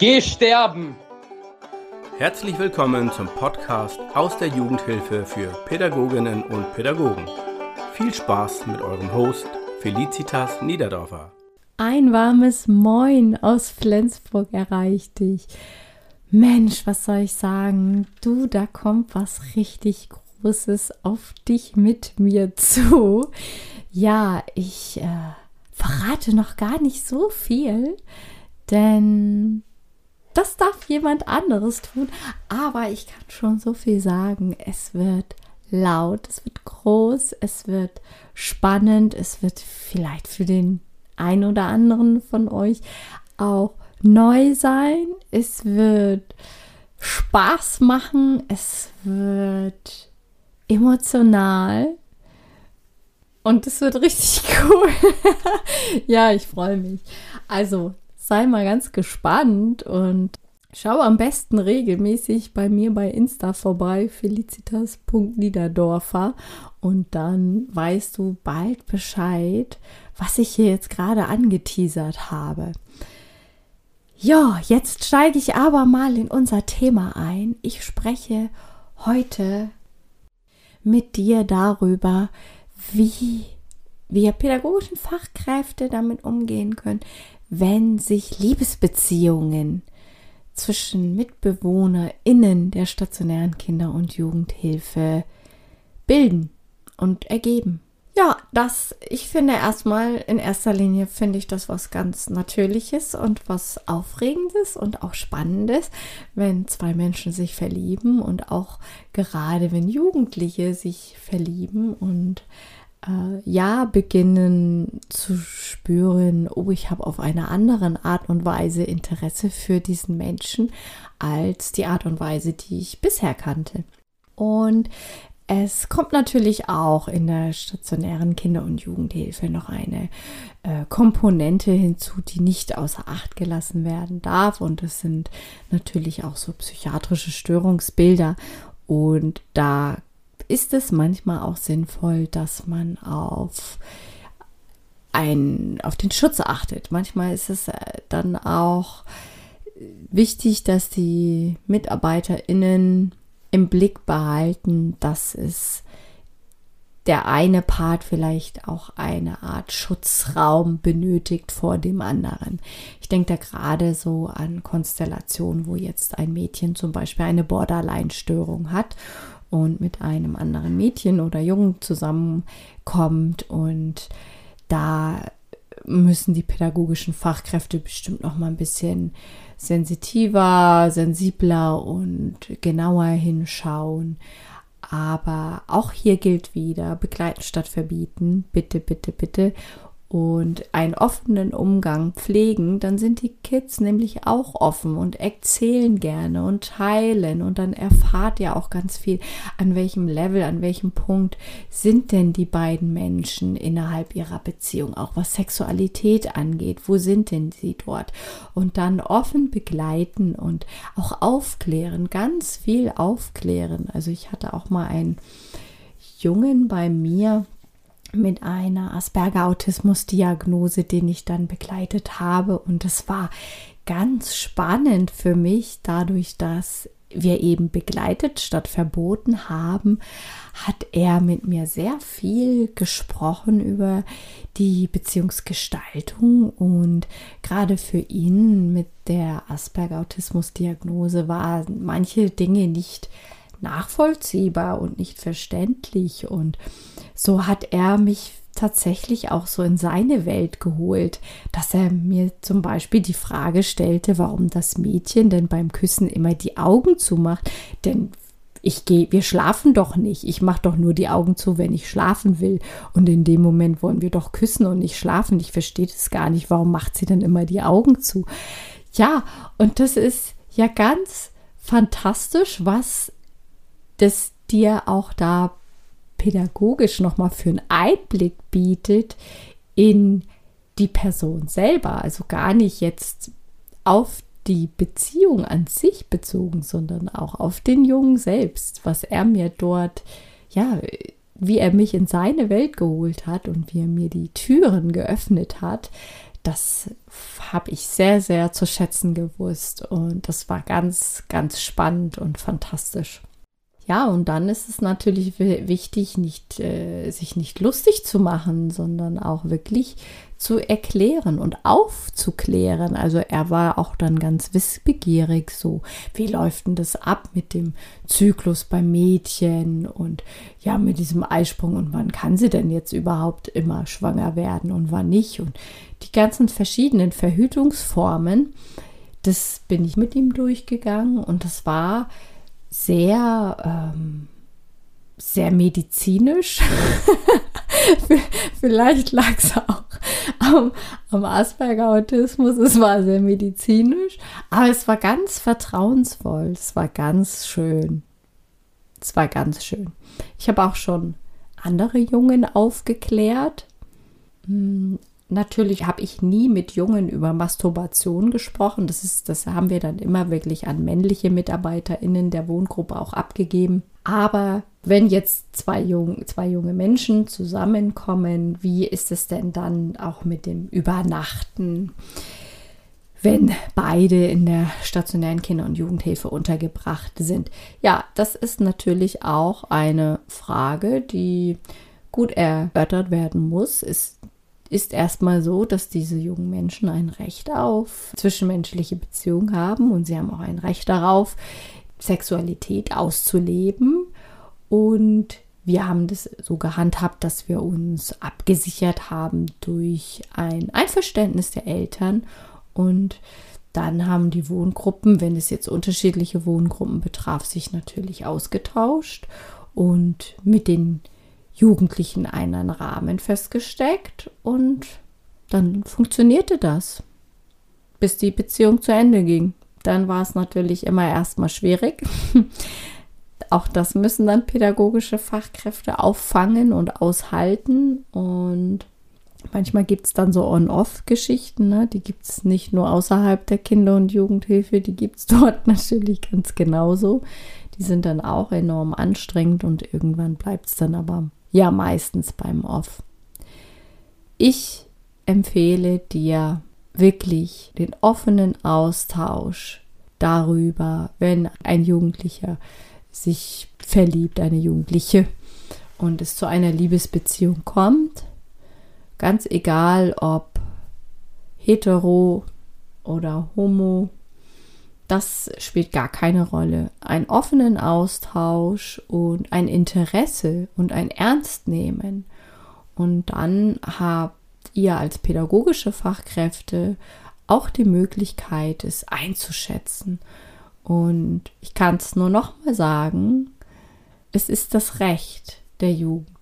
Geh sterben! Herzlich willkommen zum Podcast aus der Jugendhilfe für Pädagoginnen und Pädagogen. Viel Spaß mit eurem Host Felicitas Niederdorfer. Ein warmes Moin aus Flensburg erreicht dich. Mensch, was soll ich sagen? Du, da kommt was richtig Großes auf dich mit mir zu. Ja, ich äh, verrate noch gar nicht so viel, denn das darf jemand anderes tun. Aber ich kann schon so viel sagen. Es wird laut, es wird groß, es wird spannend, es wird vielleicht für den einen oder anderen von euch auch neu sein. Es wird Spaß machen, es wird emotional und es wird richtig cool. ja, ich freue mich. Also sei mal ganz gespannt und schau am besten regelmäßig bei mir bei Insta vorbei, felicitas.niederdorfer. Und dann weißt du bald Bescheid, was ich hier jetzt gerade angeteasert habe. Ja, jetzt steige ich aber mal in unser Thema ein. Ich spreche heute mit dir darüber, wie wir pädagogischen Fachkräfte damit umgehen können, wenn sich Liebesbeziehungen zwischen MitbewohnerInnen der stationären Kinder- und Jugendhilfe bilden und ergeben. Ja, das, ich finde erstmal, in erster Linie finde ich das was ganz Natürliches und was Aufregendes und auch Spannendes, wenn zwei Menschen sich verlieben und auch gerade wenn Jugendliche sich verlieben und äh, ja beginnen zu spüren, oh, ich habe auf eine andere Art und Weise Interesse für diesen Menschen als die Art und Weise, die ich bisher kannte. Und es kommt natürlich auch in der stationären Kinder- und Jugendhilfe noch eine äh, Komponente hinzu, die nicht außer Acht gelassen werden darf. Und es sind natürlich auch so psychiatrische Störungsbilder. Und da ist es manchmal auch sinnvoll, dass man auf ein, auf den Schutz achtet. Manchmal ist es äh, dann auch wichtig, dass die MitarbeiterInnen im Blick behalten, dass es der eine Part vielleicht auch eine Art Schutzraum benötigt vor dem anderen. Ich denke da gerade so an Konstellationen, wo jetzt ein Mädchen zum Beispiel eine Borderline-Störung hat und mit einem anderen Mädchen oder Jungen zusammenkommt und da müssen die pädagogischen Fachkräfte bestimmt noch mal ein bisschen sensitiver, sensibler und genauer hinschauen. Aber auch hier gilt wieder, begleiten statt verbieten. Bitte, bitte, bitte und einen offenen Umgang pflegen, dann sind die Kids nämlich auch offen und erzählen gerne und teilen und dann erfahrt ihr auch ganz viel, an welchem Level, an welchem Punkt sind denn die beiden Menschen innerhalb ihrer Beziehung, auch was Sexualität angeht, wo sind denn sie dort und dann offen begleiten und auch aufklären, ganz viel aufklären. Also ich hatte auch mal einen Jungen bei mir, mit einer Asperger-Autismus-Diagnose, den ich dann begleitet habe. Und es war ganz spannend für mich, dadurch, dass wir eben begleitet statt verboten haben, hat er mit mir sehr viel gesprochen über die Beziehungsgestaltung und gerade für ihn mit der Asperger-Autismus-Diagnose waren manche Dinge nicht nachvollziehbar und nicht verständlich. Und so hat er mich tatsächlich auch so in seine Welt geholt, dass er mir zum Beispiel die Frage stellte, warum das Mädchen denn beim Küssen immer die Augen zumacht. Denn ich gehe, wir schlafen doch nicht. Ich mache doch nur die Augen zu, wenn ich schlafen will. Und in dem Moment wollen wir doch küssen und nicht schlafen. Ich verstehe das gar nicht. Warum macht sie dann immer die Augen zu? Ja, und das ist ja ganz fantastisch, was das dir auch da pädagogisch nochmal für einen Einblick bietet in die Person selber. Also gar nicht jetzt auf die Beziehung an sich bezogen, sondern auch auf den Jungen selbst, was er mir dort, ja, wie er mich in seine Welt geholt hat und wie er mir die Türen geöffnet hat, das habe ich sehr, sehr zu schätzen gewusst und das war ganz, ganz spannend und fantastisch. Ja, und dann ist es natürlich wichtig, nicht, äh, sich nicht lustig zu machen, sondern auch wirklich zu erklären und aufzuklären. Also er war auch dann ganz wissbegierig, so wie läuft denn das ab mit dem Zyklus beim Mädchen und ja, mit diesem Eisprung und wann kann sie denn jetzt überhaupt immer schwanger werden und wann nicht und die ganzen verschiedenen Verhütungsformen, das bin ich mit ihm durchgegangen und das war sehr, ähm, sehr medizinisch. Vielleicht lag es auch am, am Asperger-Autismus. Es war sehr medizinisch, aber es war ganz vertrauensvoll. Es war ganz schön. Es war ganz schön. Ich habe auch schon andere Jungen aufgeklärt. Natürlich habe ich nie mit Jungen über Masturbation gesprochen. Das, ist, das haben wir dann immer wirklich an männliche MitarbeiterInnen der Wohngruppe auch abgegeben. Aber wenn jetzt zwei, jung, zwei junge Menschen zusammenkommen, wie ist es denn dann auch mit dem Übernachten, wenn beide in der stationären Kinder- und Jugendhilfe untergebracht sind? Ja, das ist natürlich auch eine Frage, die gut erörtert werden muss. Ist ist erstmal so, dass diese jungen Menschen ein Recht auf zwischenmenschliche Beziehungen haben und sie haben auch ein Recht darauf, Sexualität auszuleben. Und wir haben das so gehandhabt, dass wir uns abgesichert haben durch ein Einverständnis der Eltern und dann haben die Wohngruppen, wenn es jetzt unterschiedliche Wohngruppen betraf, sich natürlich ausgetauscht und mit den Jugendlichen einen Rahmen festgesteckt und dann funktionierte das, bis die Beziehung zu Ende ging. Dann war es natürlich immer erstmal schwierig. Auch das müssen dann pädagogische Fachkräfte auffangen und aushalten. Und manchmal gibt es dann so On-Off-Geschichten. Ne? Die gibt es nicht nur außerhalb der Kinder- und Jugendhilfe, die gibt es dort natürlich ganz genauso. Die sind dann auch enorm anstrengend und irgendwann bleibt es dann aber ja meistens beim Off. Ich empfehle dir wirklich den offenen Austausch darüber, wenn ein Jugendlicher sich verliebt, eine Jugendliche, und es zu einer Liebesbeziehung kommt, ganz egal ob hetero oder homo, das spielt gar keine Rolle. Ein offenen Austausch und ein Interesse und ein Ernstnehmen. Und dann habt ihr als pädagogische Fachkräfte auch die Möglichkeit, es einzuschätzen. Und ich kann es nur noch mal sagen, es ist das Recht der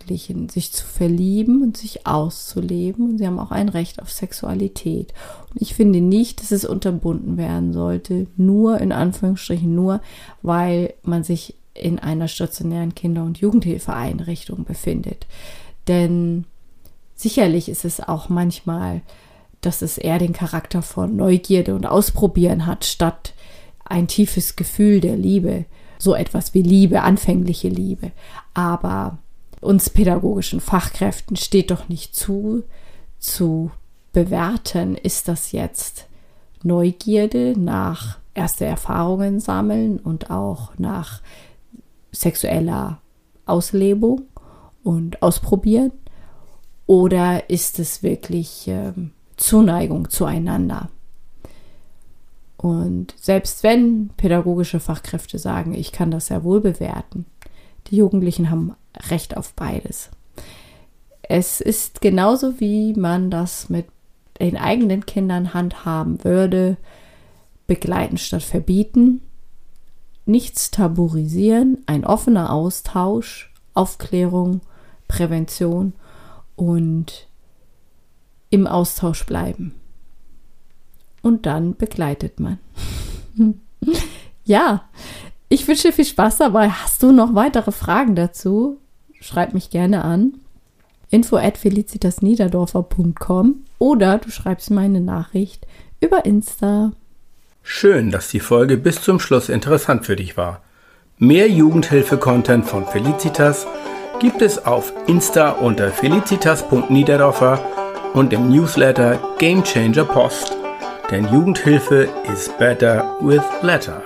Jugendlichen, sich zu verlieben und sich auszuleben. Und sie haben auch ein Recht auf Sexualität. Und ich finde nicht, dass es unterbunden werden sollte, nur in Anführungsstrichen nur, weil man sich in einer stationären Kinder- und Jugendhilfeeinrichtung befindet. Denn sicherlich ist es auch manchmal, dass es eher den Charakter von Neugierde und Ausprobieren hat, statt ein tiefes Gefühl der Liebe. So etwas wie Liebe, anfängliche Liebe. Aber uns pädagogischen Fachkräften steht doch nicht zu, zu bewerten, ist das jetzt Neugierde nach erste Erfahrungen sammeln und auch nach sexueller Auslebung und ausprobieren? Oder ist es wirklich ähm, Zuneigung zueinander? Und selbst wenn pädagogische Fachkräfte sagen, ich kann das sehr wohl bewerten, die Jugendlichen haben Recht auf beides. Es ist genauso, wie man das mit den eigenen Kindern handhaben würde, begleiten statt verbieten, nichts tabuisieren, ein offener Austausch, Aufklärung, Prävention und im Austausch bleiben. Und dann begleitet man. ja, ich wünsche viel Spaß dabei. Hast du noch weitere Fragen dazu? Schreib mich gerne an. info at felicitasniederdorfer.com oder du schreibst mir eine Nachricht über Insta. Schön, dass die Folge bis zum Schluss interessant für dich war. Mehr Jugendhilfe-Content von Felicitas gibt es auf Insta unter felicitas.niederdorfer und dem Newsletter Game Changer Post. Denn Jugendhilfe is better with letter.